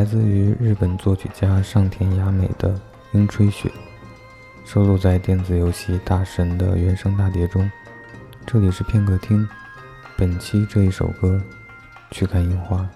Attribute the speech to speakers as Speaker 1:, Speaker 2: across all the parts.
Speaker 1: 来自于日本作曲家上田雅美的《樱吹雪》，收录在电子游戏大神的原声大碟中。这里是片刻听，本期这一首歌，去看樱花。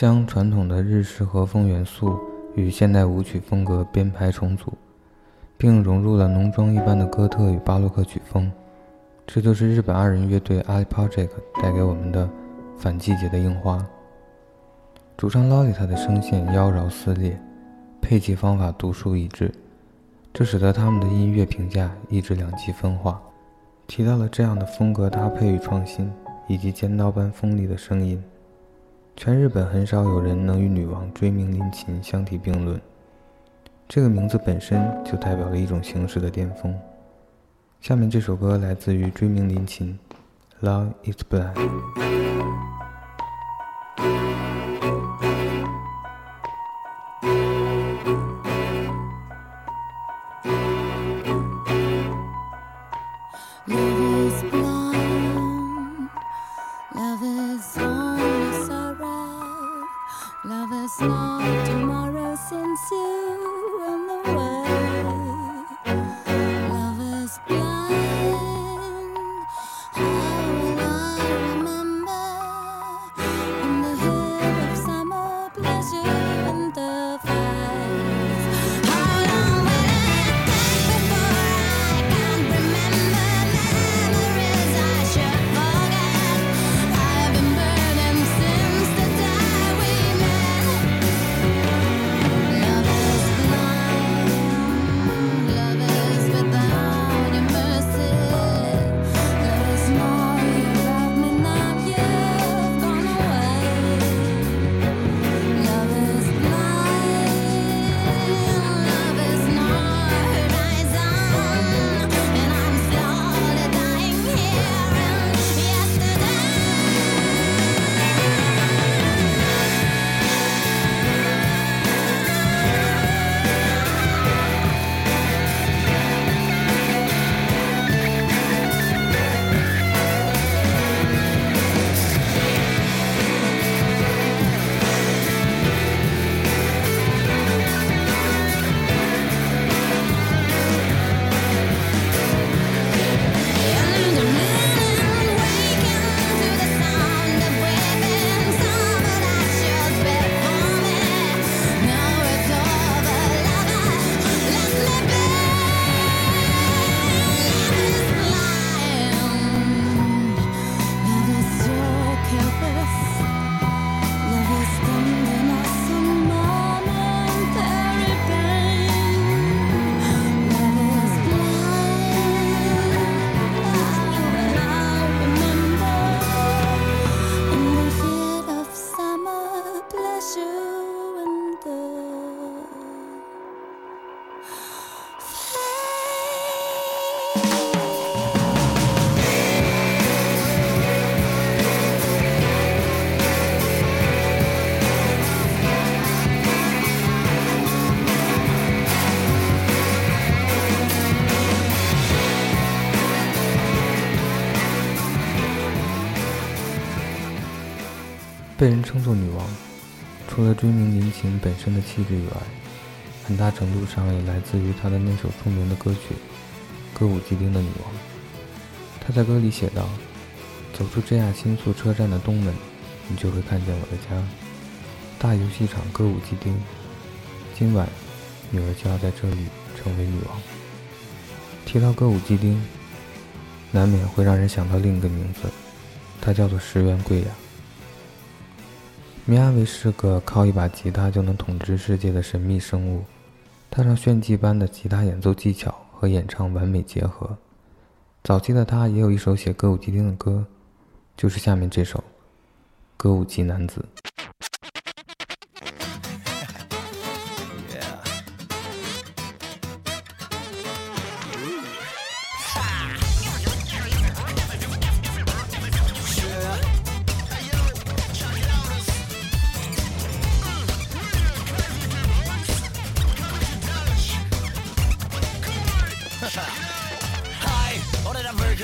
Speaker 1: 将传统的日式和风元素与现代舞曲风格编排重组，并融入了浓妆一般的哥特与巴洛克曲风，这就是日本二人乐队 a l i p a j i c 带给我们的“反季节的樱花”。主唱 l o l l t a 的声线妖娆撕裂，配器方法独树一帜，这使得他们的音乐评价一直两极分化。提到了这样的风格搭配与创新，以及尖刀般锋利的声音。全日本很少有人能与女王追名林檎相提并论，这个名字本身就代表了一种形式的巅峰。下面这首歌来自于追名林檎，《Love Is Blind》。被人称作女王，除了追名林琴本身的气质以外，很大程度上也来自于她的那首著名的歌曲《歌舞伎町的女王》。她在歌里写道：“走出这亚新宿车站的东门，你就会看见我的家——大游戏场歌舞伎町。今晚，女儿就要在这里成为女王。”提到歌舞伎町，难免会让人想到另一个名字，她叫做石原贵雅。米阿维是个靠一把吉他就能统治世界的神秘生物，他让炫技般的吉他演奏技巧和演唱完美结合。早期的他也有一首写歌舞伎町的歌，就是下面这首《歌舞伎男子》。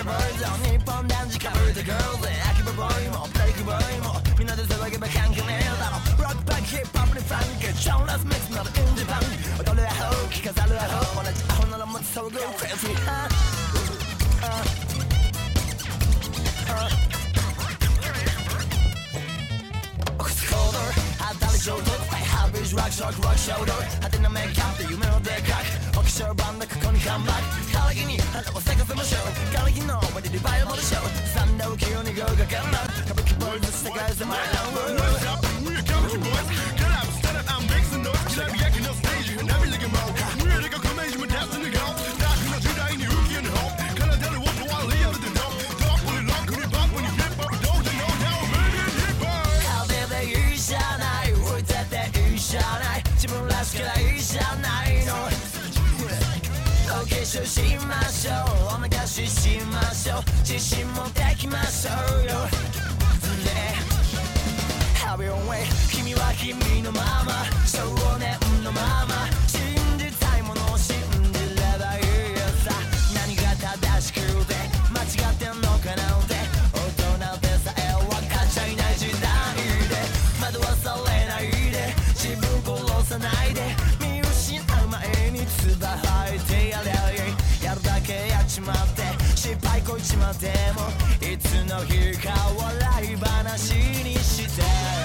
Speaker 2: birds on 일본 단지 cover the girls and I keep a boy more. play 그 boy 뭐 민어들 새벽에 백한 그네 나로 rock back hip hop and funk genre mix not in the bank 어떨래 하고 키가 살려 하고 원하지 아홉 날은 못 서고 crazy huh? Uh, uh. colder I go crazy. showed up I have his rock shock rock shoulder I didn't make up the human of the cock official band のここに看板腹木に花を咲かせましょう枯れ木の終わりでバイオモルショーサンダを着ように豪華観覧歌舞伎ボーイズ世界でマイランウー Get up, stand up, I'm mixing noise Get up, yakking on stage, you can never look at my 習しましょうおめかししましょう自信持ってきましょうよ、ね、Have your way 君は君のまま少年のまままって失敗こいちまってもいつの日か笑い話にして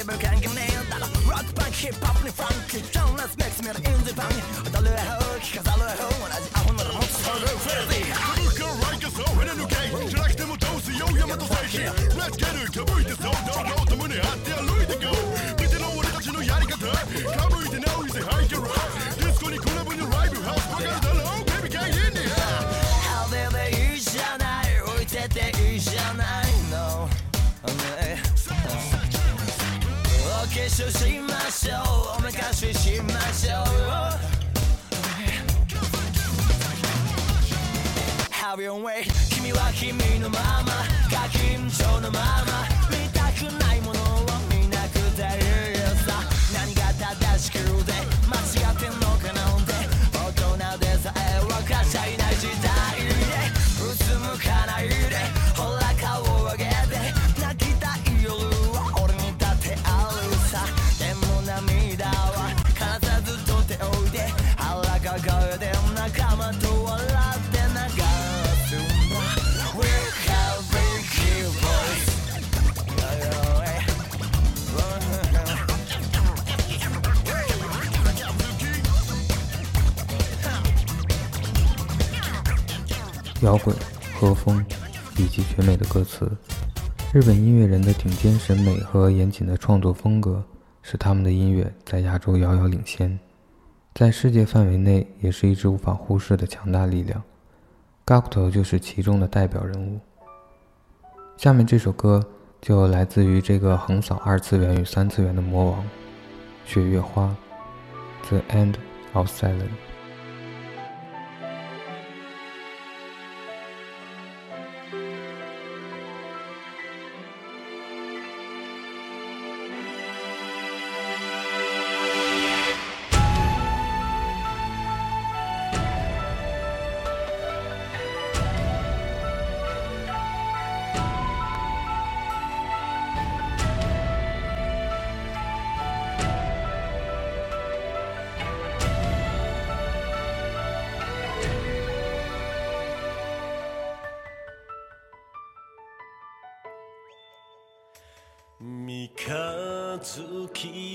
Speaker 2: unforgettable Your Way 君は君のままが緊張のまま見たくない
Speaker 1: 摇滚、和风以及绝美的歌词，日本音乐人的顶尖审美和严谨的创作风格，使他们的音乐在亚洲遥遥领先，在世界范围内也是一支无法忽视的强大力量。Gakuto 就是其中的代表人物。下面这首歌就来自于这个横扫二次元与三次元的魔王——雪月花，《The End of Silence》。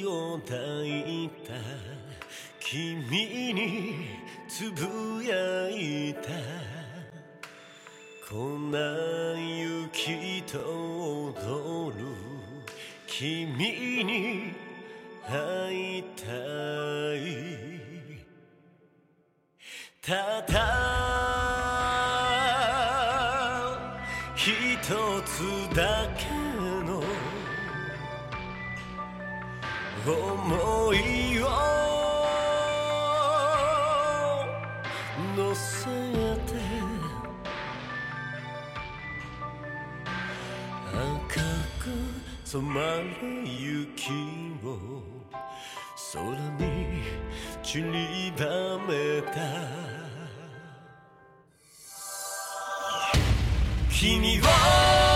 Speaker 3: を抱いた君につぶやいた粉雪と踊る君に会いたいただ一つだけ思いを乗せて赤く染まる雪を空にちりばめた君を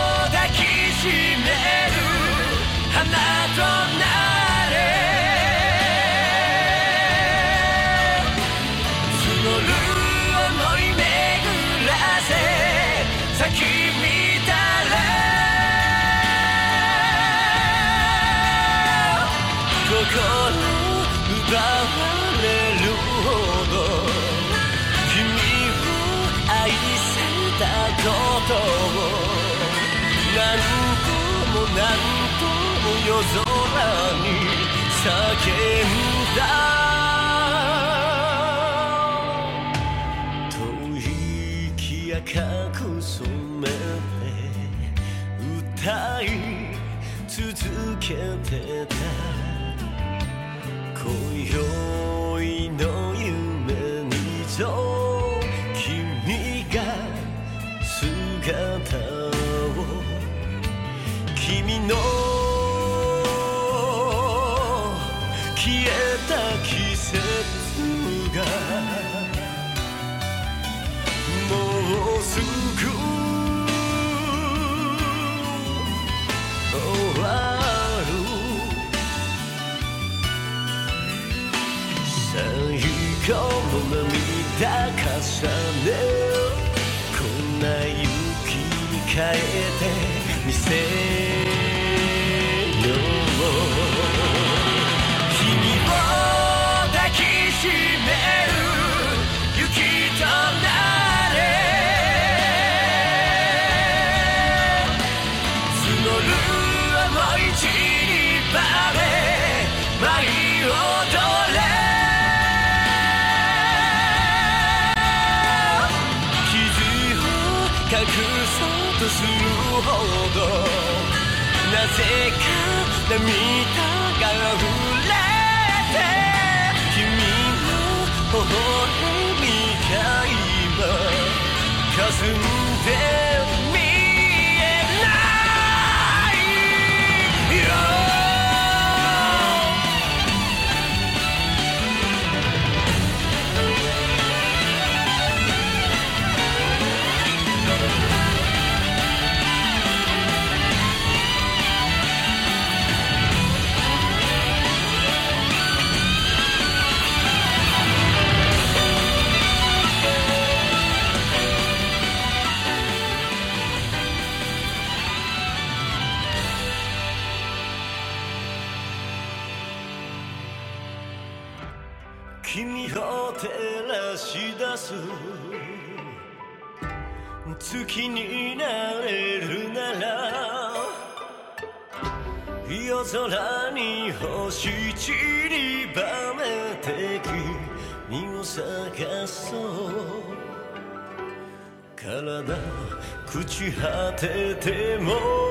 Speaker 4: 空に叫んだく染めて歌い続けてた今宵の夢にぞ君が姿を君の消えた季節がもうすぐ終わる最高の涙重ねこんな雪に変えて見せる隠そうとするほどなぜか涙が溢れて君の微笑みが今霞む君を照らし出す月になれるなら夜空に星散りばめて君を探そう体朽ち果てても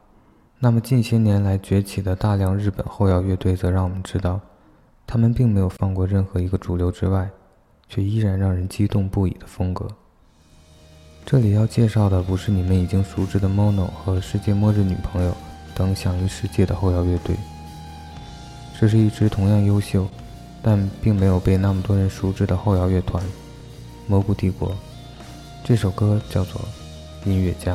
Speaker 1: 那么，近些年来崛起的大量日本后摇乐队，则让我们知道，他们并没有放过任何一个主流之外，却依然让人激动不已的风格。这里要介绍的，不是你们已经熟知的 Mono 和《世界末日女朋友》等享誉世界的后摇乐队，这是一支同样优秀，但并没有被那么多人熟知的后摇乐团——蘑菇帝国。这首歌叫做《音乐家》。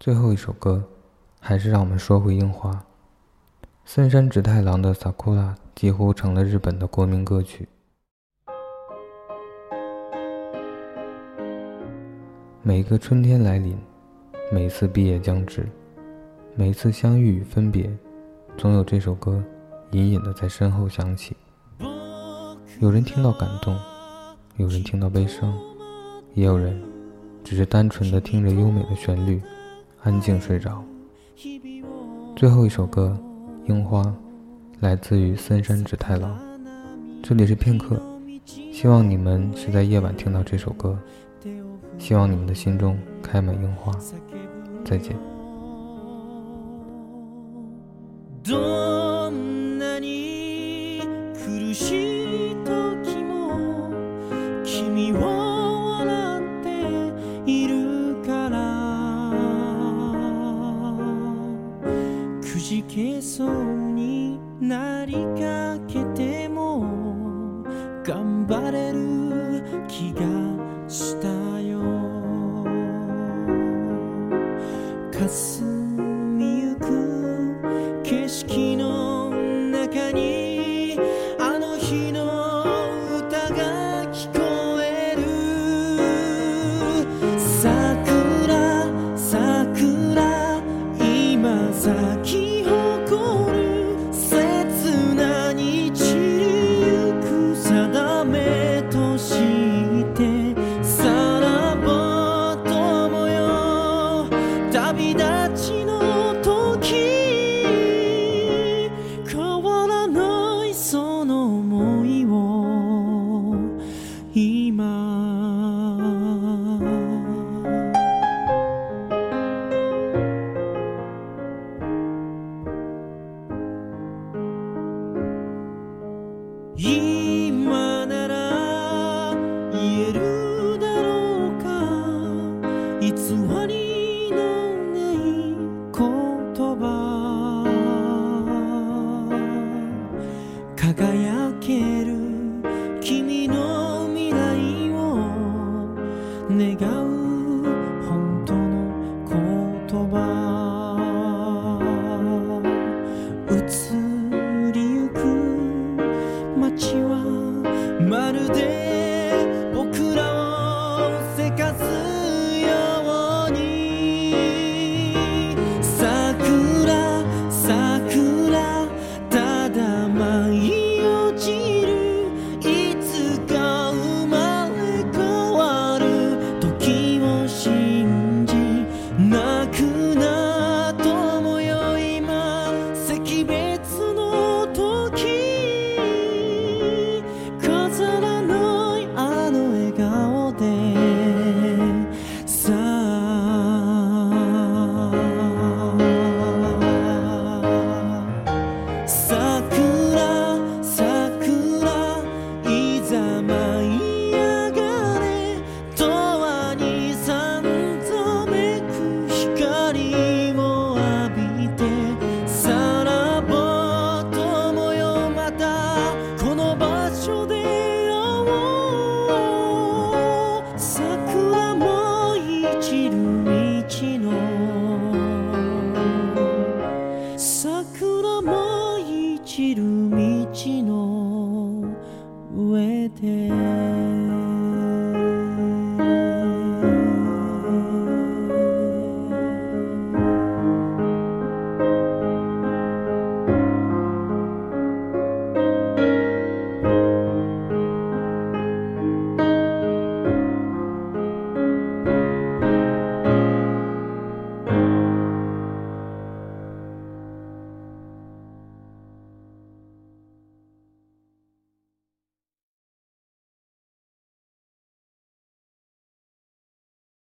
Speaker 1: 最后一首歌，还是让我们说回樱花。森山直太郎的《sakura》几乎成了日本的国民歌曲。每一个春天来临，每一次毕业将至，每一次相遇与分别，总有这首歌隐隐的在身后响起。有人听到感动，有人听到悲伤，也有人只是单纯的听着优美的旋律。安静睡着。最后一首歌《樱花》，来自于森山直太郎。这里是片刻，希望你们是在夜晚听到这首歌，希望你们的心中开满樱花。再见。
Speaker 5: ちけそうになりかけても頑張れる気がした